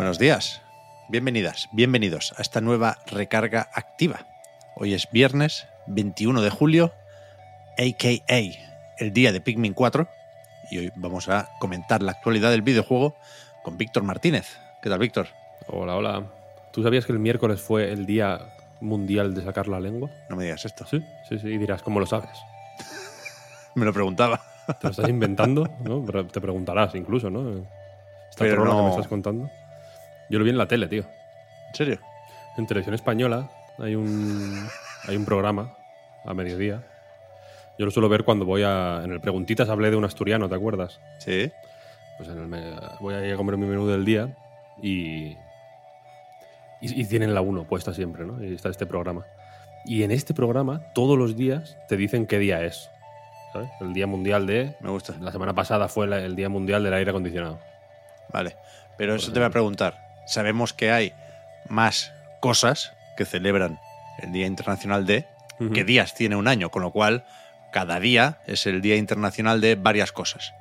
Buenos días, bienvenidas, bienvenidos a esta nueva recarga activa. Hoy es viernes 21 de julio, aka el día de Pikmin 4, y hoy vamos a comentar la actualidad del videojuego con Víctor Martínez. ¿Qué tal, Víctor? Hola, hola. ¿Tú sabías que el miércoles fue el día mundial de sacar la lengua? No me digas esto. Sí, sí, sí. Y dirás, ¿cómo lo sabes? Me lo preguntaba. Te lo estás inventando, ¿no? Te preguntarás incluso, ¿no? Esta Pero corona que no- me estás contando. Yo lo vi en la tele, tío. ¿En serio? En televisión española hay un, hay un programa a mediodía. Yo lo suelo ver cuando voy a. En el Preguntitas hablé de un asturiano, ¿te acuerdas? Sí. Pues en el me- voy a ir a comer mi menú del día y, y, y tienen la 1 puesta siempre, ¿no? Y está este programa. Y en este programa, todos los días te dicen qué día es. ¿sabes? El Día Mundial de. Me gusta. La semana pasada fue la- el Día Mundial del Aire Acondicionado. Vale. Pero eso te voy a preguntar. Sabemos que hay más cosas que celebran el Día Internacional de que días tiene un año, con lo cual cada día es el Día Internacional de varias cosas.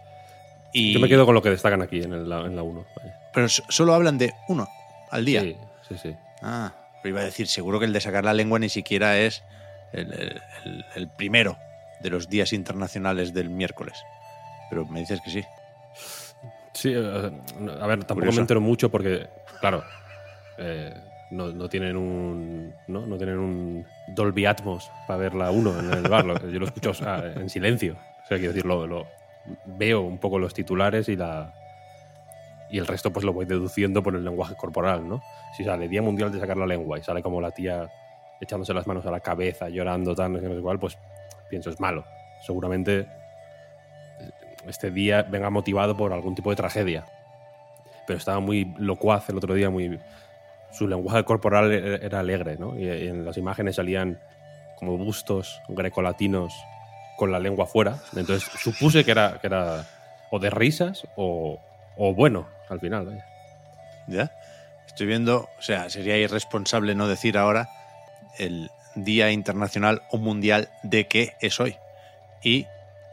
Y, Yo me quedo con lo que destacan aquí en, el- en la 1. Pero so- solo hablan de uno al día. Sí, sí, sí. Ah, pero iba a decir, seguro que el de sacar la lengua ni siquiera es el, el- el- el primero de los días internacionales del miércoles. Pero me dices que sí. Sí, eh, a ver, tampoco Curioso. me entero mucho porque, claro, eh, no, no tienen un ¿no? no tienen un Dolby Atmos para ver la 1 en el bar. Yo lo escucho en silencio. O sea, quiero decir, lo, lo- veo un poco los titulares y la y el resto pues lo voy deduciendo por el lenguaje corporal, ¿no? Si sale Día Mundial de sacar la lengua y sale como la tía echándose las manos a la cabeza, llorando, sé, no sé cuál, pues pienso, es malo. Seguramente este día venga motivado por algún tipo de tragedia. Pero estaba muy locuaz el otro día, muy su lenguaje corporal era era alegre, ¿no? Y en las imágenes salían como bustos grecolatinos con la lengua fuera. Entonces supuse que era, que era o de risas o, o bueno al final. ¿Ya? Estoy viendo, o sea, sería irresponsable no decir ahora el Día Internacional o Mundial de qué es hoy. Y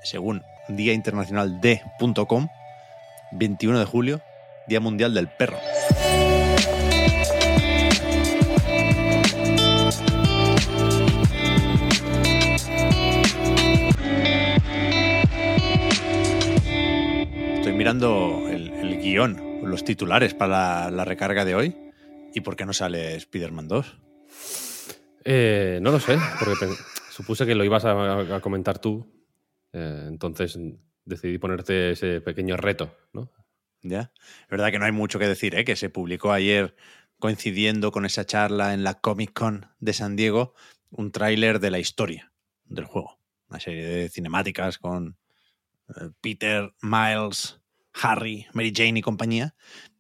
según Día Internacional de.com, 21 de julio, Día Mundial del Perro. Estoy mirando el, el guion, los titulares para la, recarga de hoy. ¿Y por qué no sale Spider-Man 2? Eh, no lo sé, porque supuse que lo ibas a comentar tú. Eh, entonces decidí ponerte ese pequeño reto, ¿no? ¿Ya? Es verdad que no hay mucho que decir, ¿eh? que se publicó ayer coincidiendo con esa charla en la Comic Con de San Diego, un tráiler de la historia del juego. Una serie de cinemáticas con eh, Peter, Miles, Harry, Mary Jane y compañía.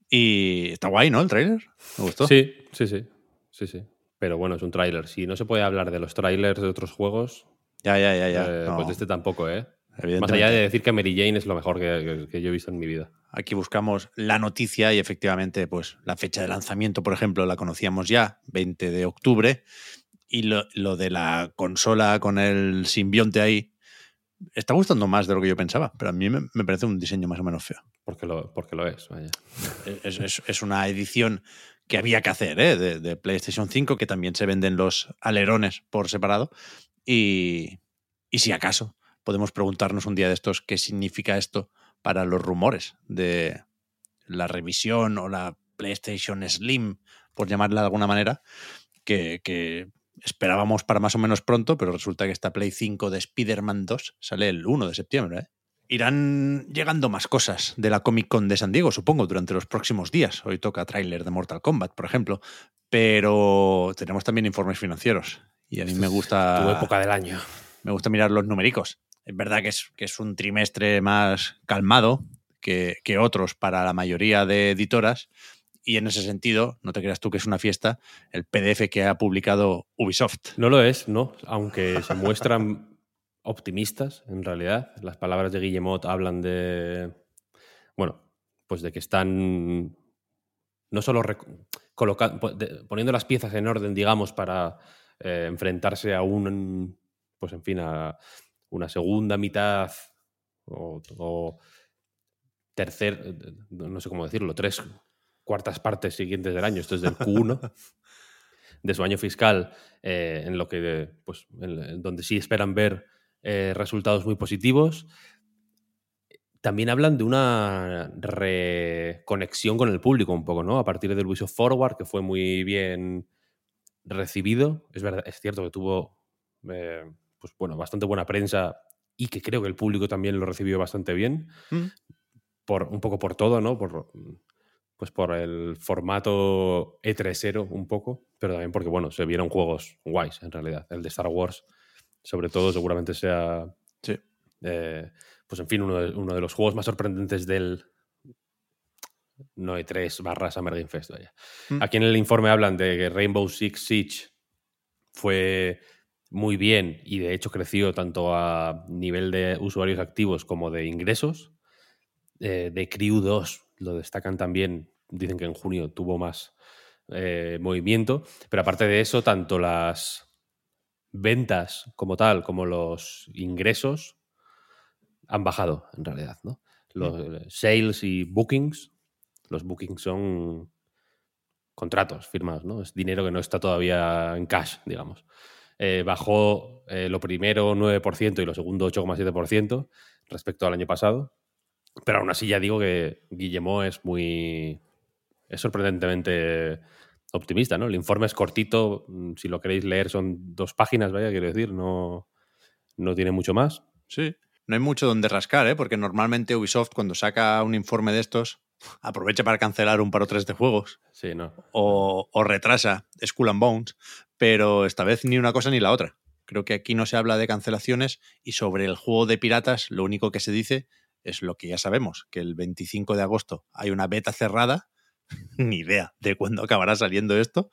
Y está guay, ¿no? El tráiler. Me gustó. Sí, sí, sí. Sí, sí. Pero bueno, es un tráiler. Si no se puede hablar de los trailers de otros juegos, Ya, ya, ya, ya. eh, No, pues de este tampoco, ¿eh? Más allá de decir que Mary Jane es lo mejor que, que- que yo he visto en mi vida. Aquí buscamos la noticia y efectivamente, pues la fecha de lanzamiento, por ejemplo, la conocíamos ya, 20 de octubre. Y lo, lo de la consola con el simbionte ahí está gustando más de lo que yo pensaba, pero a mí me, me parece un diseño más o menos feo. Porque lo, porque lo es, vaya. Es, es- es una edición que había que hacer ¿eh? de, de PlayStation 5, que también se venden los alerones por separado. Y, si acaso podemos preguntarnos un día de estos qué significa esto para los rumores de la revisión o la PlayStation Slim, por llamarla de alguna manera, que, que esperábamos para más o menos pronto, pero resulta que esta Play 5 de Spider-Man 2 sale el 1 de septiembre. ¿eh? Irán llegando más cosas de la Comic Con de San Diego, supongo, durante los próximos días. Hoy toca tráiler de Mortal Kombat, por ejemplo, pero tenemos también informes financieros. Y a mí me gusta, Tu época del año. me gusta mirar los numéricos. Es verdad que es, que es un trimestre más calmado que, que otros para la mayoría de editoras. Y en ese sentido, no te creas tú que es una fiesta, el PDF que ha publicado Ubisoft. No lo es, ¿no? Aunque se muestran optimistas, en realidad. Las palabras de Guillemot hablan de. Bueno, pues de que están. No solo poniendo las piezas en orden, digamos, para eh, enfrentarse a un. Pues en fin, a una segunda mitad o, tercer. No sé cómo decirlo, tres cuartas partes siguientes del año. Esto es del Q1 de su año fiscal, eh, en lo que, pues, en- donde sí esperan ver eh, resultados muy positivos. También hablan de una reconexión con el público un poco, ¿no? A partir del Ubisoft Forward, que fue muy bien recibido. Es verdad, es cierto que tuvo, eh, pues bueno, bastante buena prensa y que creo que el público también lo recibió bastante bien. Mm. Por, un poco por todo, ¿no? Por, pues por el formato E3 un poco, pero también porque, bueno, se vieron juegos guays en realidad. El de Star Wars, sobre todo, seguramente sea, Sí. eh, pues en fin, uno de, uno de los juegos más sorprendentes del no E3 barra Summer Game Fest. vaya. Mm. Aquí en el informe hablan de que Rainbow Six Siege fue muy bien y de hecho creció tanto a nivel de usuarios activos como de ingresos. Eh, de Crew 2 lo destacan también, dicen que en junio tuvo más eh, movimiento, pero aparte de eso, tanto las ventas como tal como los ingresos han bajado en realidad, ¿no? Los eh, sales y bookings, los bookings son contratos firmados, ¿no? Es dinero que no está todavía en cash, digamos. Eh, bajó eh, lo primero 9% y lo segundo 8,7% respecto al año pasado. Pero aún así ya digo que Guillemot es muy... es sorprendentemente optimista, ¿no? El informe es cortito, mm, si lo queréis leer son dos páginas, vaya, quiero decir, no, no tiene mucho más. Sí. No hay mucho donde rascar, ¿eh? porque normalmente Ubisoft cuando saca un informe de estos aprovecha para cancelar un par o tres de juegos Sí, no. o, o retrasa Skull and Bones, pero esta vez ni una cosa ni la otra. Creo que aquí no se habla de cancelaciones y sobre el juego de piratas lo único que se dice es lo que ya sabemos, que el 25 de agosto hay una beta cerrada, ni idea de cuándo acabará saliendo esto,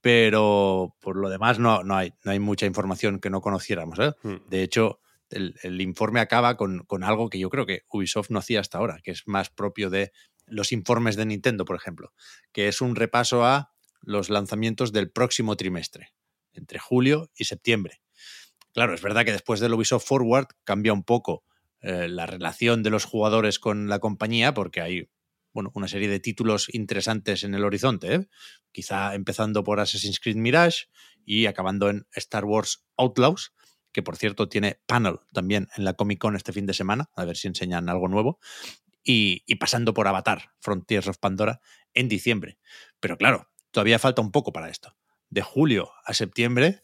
pero por lo demás no, no, hay, no hay mucha información que no conociéramos. ¿eh? Mm. De hecho, el, el informe acaba con, con algo que yo creo que Ubisoft no hacía hasta ahora, que es más propio de los informes de Nintendo, por ejemplo, que es un repaso a los lanzamientos del próximo trimestre, entre julio y septiembre. Claro, es verdad que después del Ubisoft Forward cambia un poco eh, la relación de los jugadores con la compañía, porque hay bueno, una serie de títulos interesantes en el horizonte, ¿eh? quizá empezando por Assassin's Creed Mirage y acabando en Star Wars Outlaws, que por cierto tiene panel también en la Comic Con este fin de semana, a ver si enseñan algo nuevo, y, y pasando por Avatar, Frontiers of Pandora, en diciembre. Pero claro, todavía falta un poco para esto. De julio a septiembre,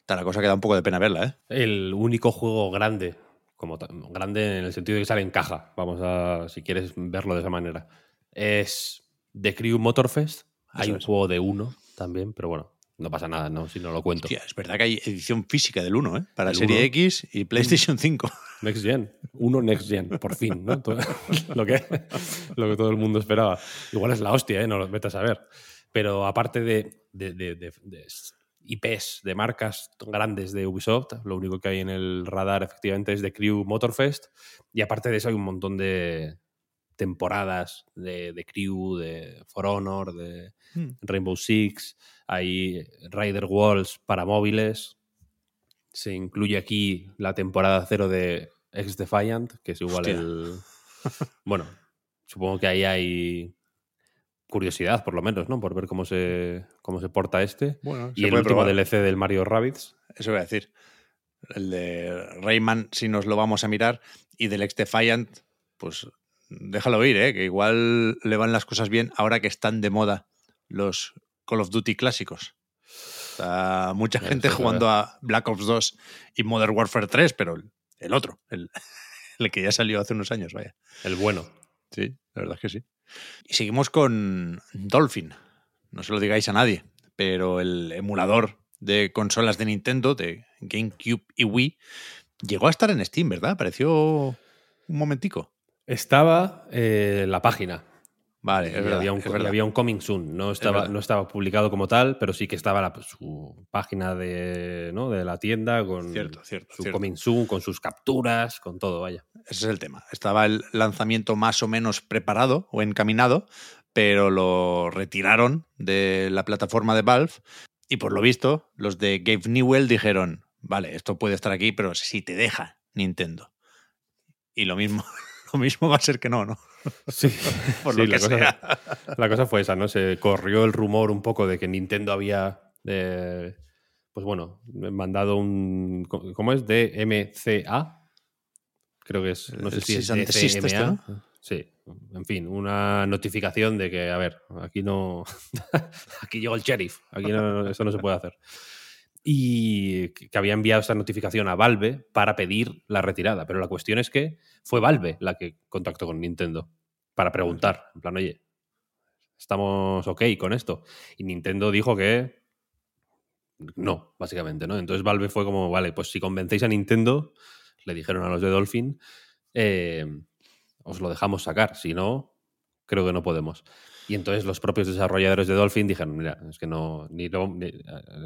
está la cosa que da un poco de pena verla, ¿eh? El único juego grande, como grande en el sentido de que sale en caja, vamos a, si quieres verlo de esa manera, es The Crew Motorfest. Hay un juego de uno también, pero bueno, no pasa nada, ¿no? Si no lo cuento. Hostia, es verdad que hay edición física del 1, ¿eh? Para El Serie 1. X y PlayStation 5. Next Gen. Uno Next Gen, por fin, ¿no? Todo- lo, que, lo que todo el mundo esperaba. Igual es la hostia, ¿eh? No lo vete a saber. Pero aparte de, de, de- de- de IPs, de marcas grandes de Ubisoft, lo único que hay en el radar efectivamente es de Crew Motorfest. Y aparte de eso hay un montón de temporadas de, de Crew, de For Honor, de Hmm. Rainbow Six, hay Rider Walls para móviles. Se incluye aquí la temporada cero de Ex Defiant, que es igual Hostia. el. Bueno, supongo que ahí hay curiosidad, por lo menos, ¿no? Por ver cómo se, cómo se porta este. Bueno, y el último DLC del Mario Rabbids. Eso voy a decir. El de Rayman, si nos lo vamos a mirar, y del Ex Defiant, pues déjalo ir, ¿eh? que igual le van las cosas bien ahora que están de moda los Call of Duty clásicos. Está mucha gente jugando a Black Ops 2 y Modern Warfare 3, pero el, el otro, el, el que ya salió hace unos años, vaya. El bueno. Sí, la verdad es que sí. Y seguimos con Dolphin. No se lo digáis a nadie, pero el emulador de consolas de Nintendo, de GameCube y Wii, llegó a estar en Steam, ¿verdad? Pareció un momentico. Estaba eh, la página. Vale, Y es verdad. había, un, es y verdad. había un coming soon. No estaba, no estaba publicado como tal, pero sí que estaba la- su página de, ¿no? de la tienda con Cierto, cierto, su cierto. coming soon, con sus capturas, con todo, vaya. Ese es el tema. Estaba el lanzamiento más o menos preparado o encaminado, pero lo retiraron de la plataforma de Valve y por lo visto los de Gabe Newell dijeron, vale, esto puede estar aquí, pero si te deja Nintendo. Y lo mismo, lo mismo va a ser que no, ¿no? Sí, Por Sí, lo la, que cosa, sea. la cosa fue esa, ¿no? Se corrió el rumor un poco de que Nintendo había, eh, pues bueno, mandado un, ¿cómo es? DMCA. Creo que es, no sé El si es desist este, DCMA. Sí, en fin, una notificación de que, a ver, aquí no, aquí llegó el sheriff, aquí no, eso no se puede hacer. Y que había enviado esta notificación a Valve para pedir la retirada. Pero la cuestión es que fue Valve la que contactó con Nintendo para preguntar, en plan, oye, estamos ok con esto. Y Nintendo dijo que no, básicamente, ¿no? Entonces Valve fue como, vale, pues si convencéis a Nintendo, le dijeron a los de Dolphin, eh, os lo dejamos sacar, si no, creo que no podemos. Y entonces los propios desarrolladores de Dolphin dijeron, mira, es que no, ni lo, eh,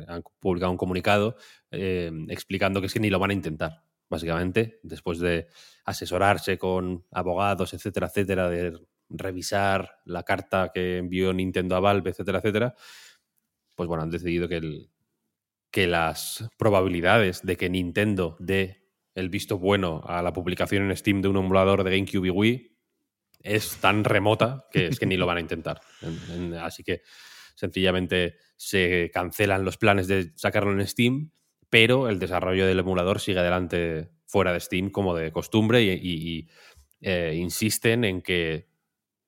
han publicado un comunicado eh, explicando que es que ni lo van a intentar, básicamente, después de asesorarse con abogados, etcétera, etcétera, de revisar la carta que envió Nintendo a Valve, etcétera, etcétera, pues bueno, han decidido que, que las probabilidades de que Nintendo dé el visto bueno a la publicación en Steam de un emulador de GameCube y Wii es tan remota que es que ni lo van a intentar. En- en- así que sencillamente se cancelan los planes de sacarlo en Steam, pero el desarrollo del emulador sigue adelante fuera de Steam como de costumbre y, y- y, eh, insisten en que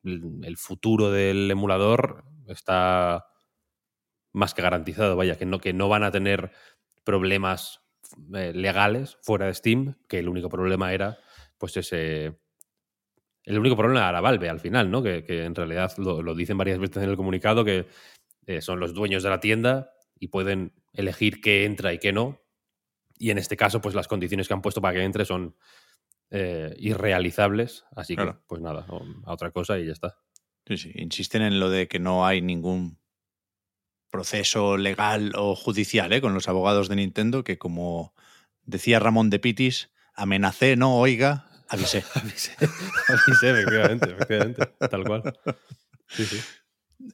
el el futuro del emulador está más que garantizado, vaya, que no, que no van a tener problemas eh, legales fuera de Steam, que el único problema era pues ese el único problema era Valve al final, ¿no? Que, que en realidad lo, lo dicen varias veces en el comunicado que eh, son los dueños de la tienda y pueden elegir qué entra y qué no. Y en este caso, pues las condiciones que han puesto para que entre son eh, irrealizables. Así que, pues nada, a otra cosa y ya está. Sí, sí, Insisten en lo de que no hay ningún proceso legal o judicial ¿eh? con los abogados de Nintendo, que como decía Ramón de Pitis, amenacé, no oiga, avisé. Avisé, avisé, efectivamente, efectivamente, tal cual. Sí, sí.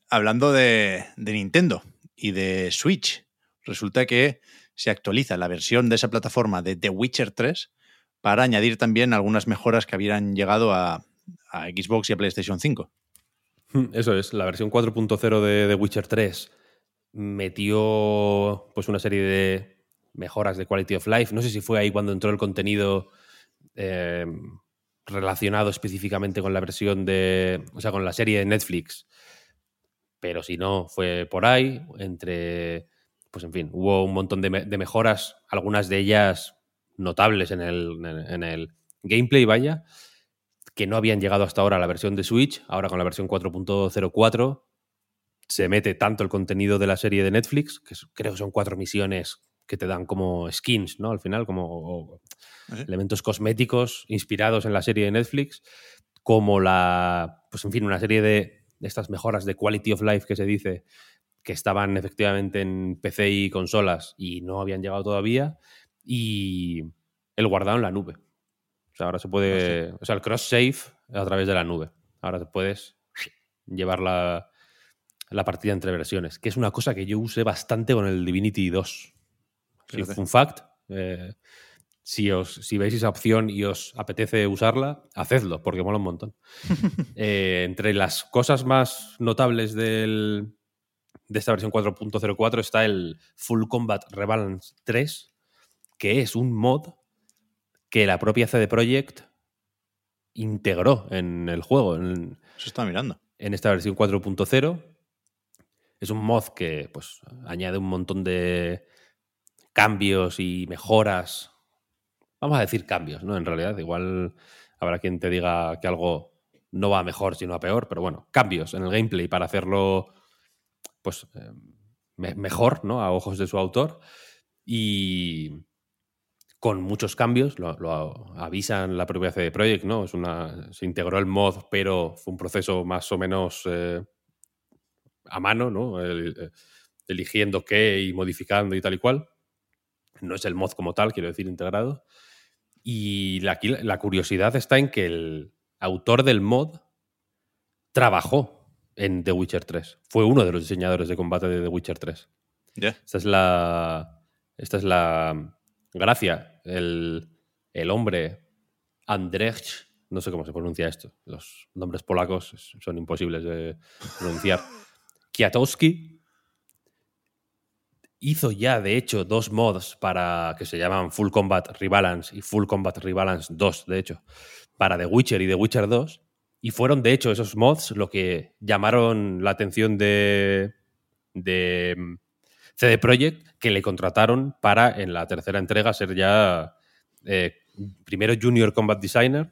Hablando de, de Nintendo y de Switch, resulta que se actualiza la versión de esa plataforma de The Witcher 3 para añadir también algunas mejoras que habían llegado a, a Xbox y a PlayStation 5. Eso es, la versión 4.0 de The Witcher 3 metió pues una serie de mejoras de quality of life. No sé si fue ahí cuando entró el contenido eh, relacionado específicamente con la versión de, o sea, con la serie de Netflix. Pero si no, fue por ahí, entre, pues en fin, hubo un montón de, me- de mejoras, algunas de ellas notables en el, en, el gameplay, vaya, que no habían llegado hasta ahora a la versión de Switch. Ahora con la versión 4.04 se mete tanto el contenido de la serie de Netflix, que creo que son cuatro misiones que te dan como skins, ¿no? Al final, como elementos cosméticos inspirados en la serie de Netflix, como la, pues en fin, una serie de estas mejoras de quality of life que se dice, que estaban efectivamente en PC y consolas y no habían llegado todavía, y el guardado en la nube. O sea, ahora se puede. O sea, el cross-save a través de la nube. Ahora te puedes llevar la, la partida entre versiones, que es una cosa que yo usé bastante con el Divinity 2. Sí, fun fact. eh, si, os, si veis esa opción y os apetece usarla, hacedlo, porque mola un montón. Eh, entre las cosas más notables del, de esta versión 4.04 está el Full Combat Rebalance 3, que es un mod que la propia CD Projekt integró en el juego, en, Eso estaba mirando. en esta versión 4.0. Es un mod que pues, añade un montón de cambios y mejoras. Vamos a decir cambios, ¿no? En realidad, igual habrá quien te diga que algo no va a mejor, sino a peor, pero bueno, cambios en el gameplay para hacerlo pues me- mejor, ¿no? A ojos de su autor. Y con muchos cambios, lo, avisan la propia CD Projekt, ¿no? Es una, se integró el mod, pero fue un proceso más o menos eh, a mano, ¿no? Eh, eligiendo qué y modificando y tal y cual. No es el mod como tal, quiero decir, integrado. Y la, aquí la curiosidad está en que el autor del mod trabajó en The Witcher 3. Fue uno de los diseñadores de combate de The Witcher 3. Ya. Esta es la. Esta es la gracia. El, el hombre Andrzej, no sé cómo se pronuncia esto. Los nombres polacos son imposibles de pronunciar. Kwiatkowski hizo ya, de hecho, dos mods para que se llaman Full Combat Rebalance y Full Combat Rebalance 2, de hecho, para The Witcher y The Witcher 2. Y fueron, de hecho, esos mods lo que llamaron la atención de, de mm, CD Projekt, que le contrataron para en la tercera entrega ser ya eh, primero Junior Combat Designer.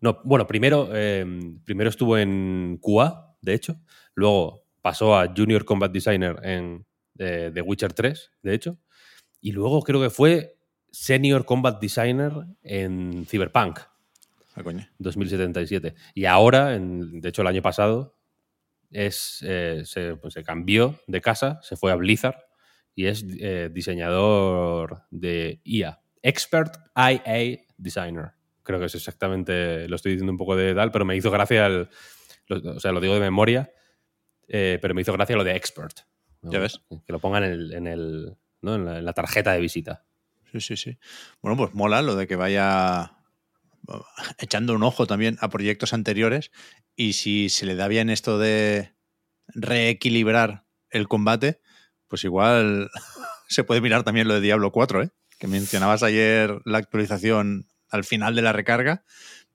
No, bueno, primero, eh, primero estuvo en QA, de hecho. Luego pasó a Junior Combat Designer en eh, The Witcher 3, de hecho. Y luego creo que fue Senior Combat Designer en Cyberpunk. Ah, coño. 2077. Y ahora, en- de hecho el año pasado, es, eh, se, pues, se cambió de casa, se fue a Blizzard y es eh, diseñador de IA. Expert IA Designer. Creo que es exactamente, lo estoy diciendo un poco de tal, pero me hizo gracia, el, lo- o sea, lo digo de memoria, eh, pero me hizo gracia lo de expert. Ya ves. Que lo pongan en, el, en, el, ¿no? en, la, en la tarjeta de visita. Sí, sí, sí. Bueno, pues mola lo de que vaya echando un ojo también a proyectos anteriores y si se le da bien esto de reequilibrar el combate, pues igual se puede mirar también lo de Diablo 4, ¿eh? que mencionabas ayer la actualización al final de la recarga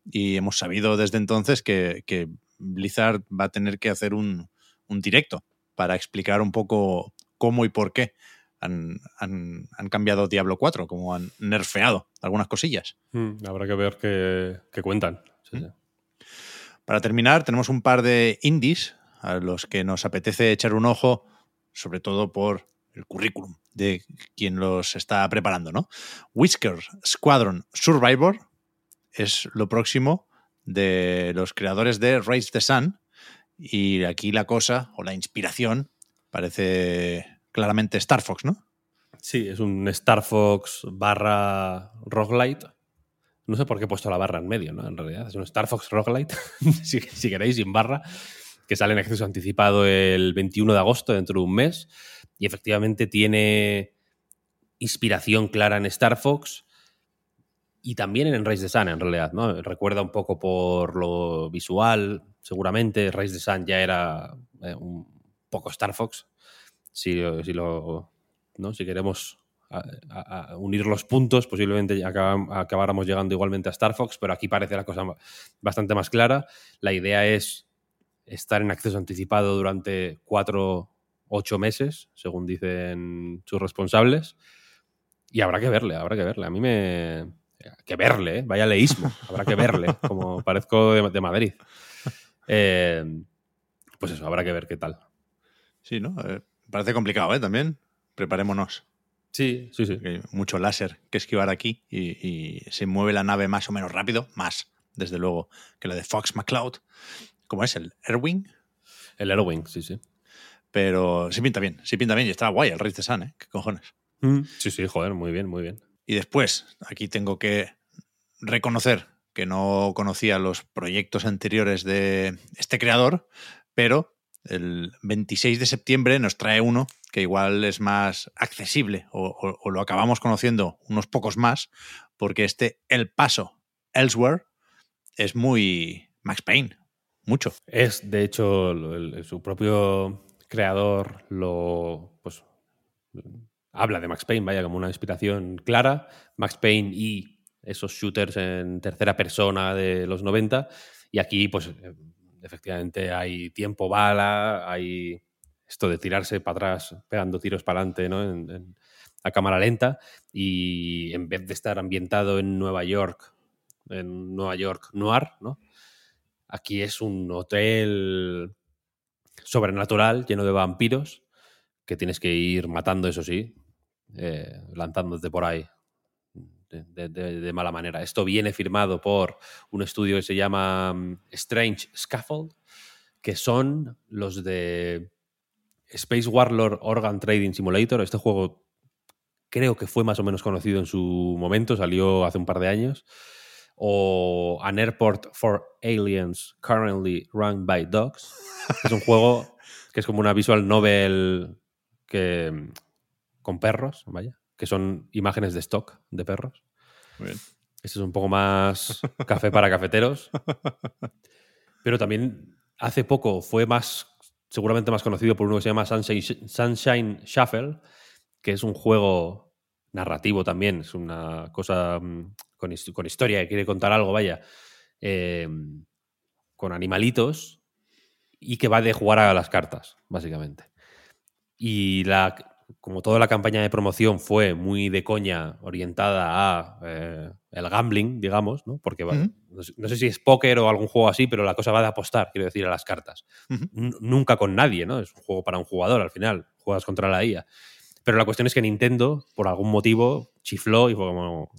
y hemos sabido desde entonces que, que Blizzard va a tener que hacer un, un directo para explicar un poco cómo y por qué han, han- han cambiado Diablo 4, como han nerfeado algunas cosillas. Mm, habrá que ver qué, qué cuentan. Sí, sí. Para terminar, tenemos un par de indies a los que nos apetece echar un ojo, sobre todo por el currículum de quien los está preparando, ¿no? Whisker Squadron Survivor es lo próximo de los creadores de Raise the Sun y aquí la cosa o la inspiración parece claramente Star Fox, ¿no? Sí, es un Star Fox barra roguelite. No sé por qué he puesto la barra en medio, ¿no? En realidad, es un Star Fox roguelite, si, si queréis, sin barra, que sale en acceso anticipado el 21 de agosto, dentro de un mes. Y efectivamente tiene inspiración clara en Star Fox y también en Race the Sun, en realidad, ¿no? Recuerda un poco por lo visual, seguramente. Race the Sun ya era eh, un poco Star Fox. Si, si lo ¿no? Si queremos unir los puntos, posiblemente acabam- acabáramos llegando igualmente a Star Fox, pero aquí parece la cosa bastante más clara. La idea es estar en acceso anticipado durante cuatro, ocho meses, según dicen sus responsables. Y habrá que verle, habrá que verle. A mí me... Que verle, ¿eh? vaya leísmo. Habrá que verle, como parezco de, de Madrid. Eh, pues eso, habrá que ver qué tal. Sí, ¿no? Eh, parece complicado, ¿eh? También. Preparémonos. Sí, sí, sí. hay mucho láser que esquivar aquí y, y se mueve la nave más o menos rápido, más, desde luego, que la de Fox McCloud. ¿Cómo es? ¿El Airwing? El Airwing, sí, sí. Pero sí pinta bien, sí pinta bien y está guay el Rey de Sun, ¿eh? ¿Qué cojones? Mm. Sí, sí, joder, muy bien, muy bien. Y después, aquí tengo que reconocer que no conocía los proyectos anteriores de este creador, pero el 26 de septiembre nos trae uno que igual es más accesible o, lo acabamos conociendo unos pocos más, porque este El Paso Elsewhere es muy Max Payne, mucho. Es, de hecho, su propio creador lo pues habla de Max Payne, vaya, como una inspiración clara. Max Payne y esos shooters en tercera persona de los 90. Y aquí, pues, eh, efectivamente hay tiempo bala, hay esto de tirarse para atrás, pegando tiros para adelante, ¿no? En- a cámara lenta. Y en vez de estar ambientado en Nueva York, en Nueva York noir, ¿no? Aquí es un hotel sobrenatural lleno de vampiros que tienes que ir matando, eso sí, eh, lanzándote por ahí de, de- mala manera. Esto viene firmado por un estudio que se llama mm, Strange Scaffold, que son los de Space Warlord Organ Trading Simulator. Este juego creo que fue más o menos conocido en su momento, salió hace un par de años. O An Airport for Aliens Currently Run by Dogs. Es un juego que es como una visual novel que, con perros, vaya, que son imágenes de stock de perros. Muy bien. Este es un poco más café para cafeteros. Pero también hace poco fue más, seguramente más conocido por uno que se llama Sunshine, Sunshine Shuffle, que es un juego narrativo también. Es una cosa mm, con, con historia que quiere contar algo, vaya. eh, con animalitos y que va de jugar a las cartas, básicamente. Y la, como toda la campaña de promoción fue muy de coña, orientada a eh, el gambling, digamos, ¿no? Porque no, sé, no sé si es póker o algún juego así, pero la cosa va de apostar, quiero decir, a las cartas. Nunca con nadie, ¿no? Es un juego para un jugador al final, juegas contra la IA. Pero la cuestión es que Nintendo, por algún motivo, chifló y fue como.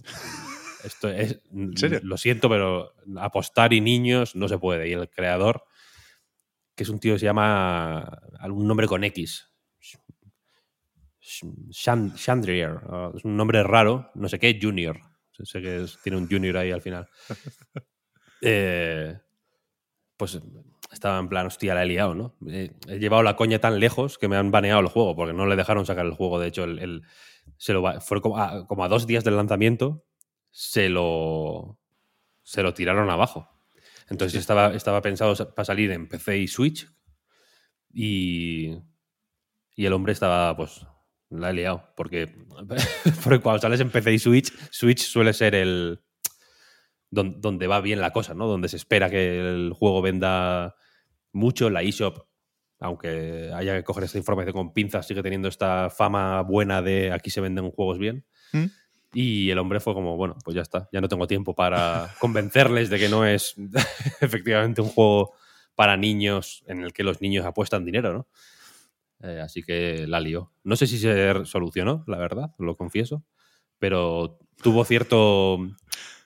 Esto es. serio? Lo siento, pero apostar y niños no se puede. Y el creador, que es un tío que se llama. algún nombre con X. Chan- Chandrier. uh, Es un nombre raro, no sé qué, Junior. Sé que es- tiene un Junior ahí al final. Eh, pues estaba en plan, hostia, la he liado, ¿no? Eh, he llevado la coña tan lejos que me han baneado el juego, porque no le dejaron sacar el juego. De hecho, el, el- se lo fue como a, como a dos días del lanzamiento, se lo, se lo tiraron abajo. Entonces estaba, estaba pensado sa- para salir en PC y Switch y, y el hombre estaba, pues, la he liado, porque, porque cuando sales en PC y Switch, Switch suele ser el, don- donde va bien la cosa, ¿no? Donde se espera que el juego venda mucho. La eShop, aunque haya que coger esta información con pinzas, sigue teniendo esta fama buena de aquí se venden juegos bien. ¿Mm? Y el hombre fue como, bueno, pues ya está, ya no tengo tiempo para convencerles de que no es efectivamente un juego para niños en el que los niños apuestan dinero, ¿no? Eh, así que la lió. No sé si se solucionó, la verdad, lo confieso, pero tuvo cierto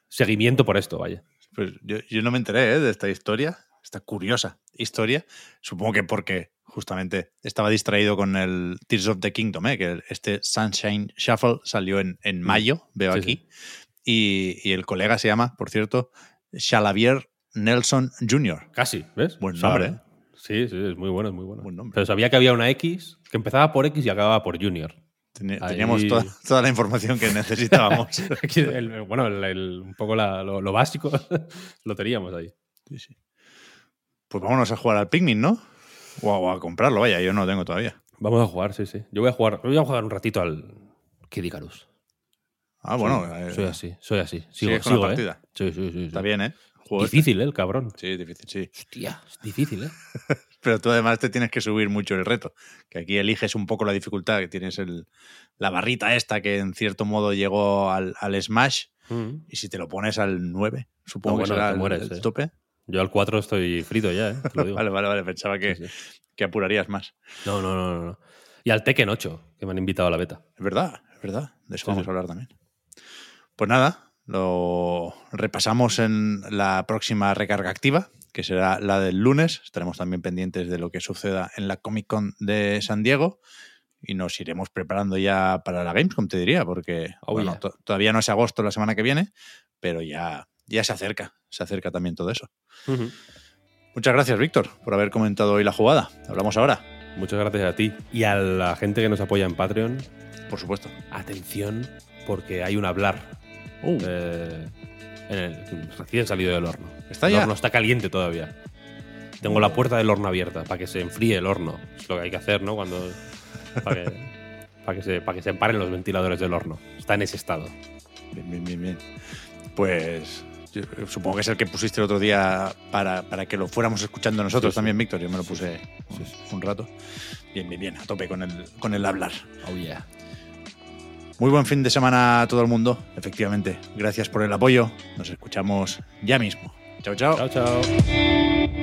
seguimiento por esto, vaya. Pues yo, yo no me enteré ¿eh? de esta historia, esta curiosa historia. Supongo que porque justamente estaba distraído con el Tears of the Kingdom, ¿eh? que este Sunshine Shuffle salió en, en mayo, veo Mm. Sí, aquí. Y, y el colega se llama, por cierto, Xalavier Nelson Jr. Casi, ¿ves? Buen nombre, ¿eh? Sí, sí, es muy bueno, es muy bueno. Buen nombre. Pero sabía que había una X que empezaba por X y acababa por Junior. Ahí- Teníamos toda, toda la información que necesitábamos. El- bueno, el- un poco la- lo, lo básico lo teníamos ahí. Sí, sí. Pues vámonos a jugar al Pikmin, ¿no? O a, o a comprarlo, vaya, yo no lo tengo todavía. Vamos a jugar, sí, sí. Yo voy a jugar, voy a jugar un ratito al Kid Icarus. Ah, bueno, Soy, eh, soy así, soy así. Sigo, sigues con la sigo, ¿eh? partida. Sí, sí. sí. está bien, ¿eh? Juego este. Difícil, ¿eh? El cabrón. Sí, difícil, sí. Hostia, es difícil, ¿eh? Pero tú además te tienes que subir mucho el reto. Que aquí eliges un poco la dificultad, que tienes el, la barrita esta que en cierto modo llegó al, al Smash. Mm. Y si te lo pones al 9, supongo No, que bueno, será te el- mueres, el, eh. tope. Yo al 4 estoy frito ya, ¿eh? Te lo digo. Vale, vale, vale. Pensaba que, Sí, sí. que apurarías más. No, no, no, no, no. Y al Tekken 8, que me han invitado a la beta. Es verdad, es verdad. De eso Sí, vamos a hablar también. Pues nada, lo repasamos en la próxima recarga activa, que será la del lunes. Estaremos también pendientes de lo que suceda en la Comic Con de San Diego y nos iremos preparando ya para la Gamescom, te diría, porque Oh, bueno, yeah. to- todavía no es agosto la semana que viene, pero ya, ya se acerca, se acerca también todo eso. Muchas gracias, Víctor, por haber comentado hoy la jugada. Hablamos ahora, Muchas gracias a ti y a la gente que nos apoya en Patreon. por supuesto. Atención, porque hay un hablar Uh, eh, en el- recién salido del horno. ¿Está el ya? horno está caliente todavía. Tengo la puerta del horno abierta para que se enfríe el horno. Es lo que hay que hacer, ¿no? Cuando para que, para que se para que se emparen los ventiladores del horno. Está en ese estado. Bien, bien, bien, bien. Pues yo supongo que es el que pusiste el otro día para, para que lo fuéramos escuchando nosotros Sí, sí. también, Víctor. Yo me lo puse un, Sí, sí. un rato. Bien, bien, bien, a tope con el, con el hablar. Oh yeah. Muy buen fin de semana a todo el mundo, efectivamente. Gracias por el apoyo. Nos escuchamos ya mismo. Chao, chao. Chao, chao.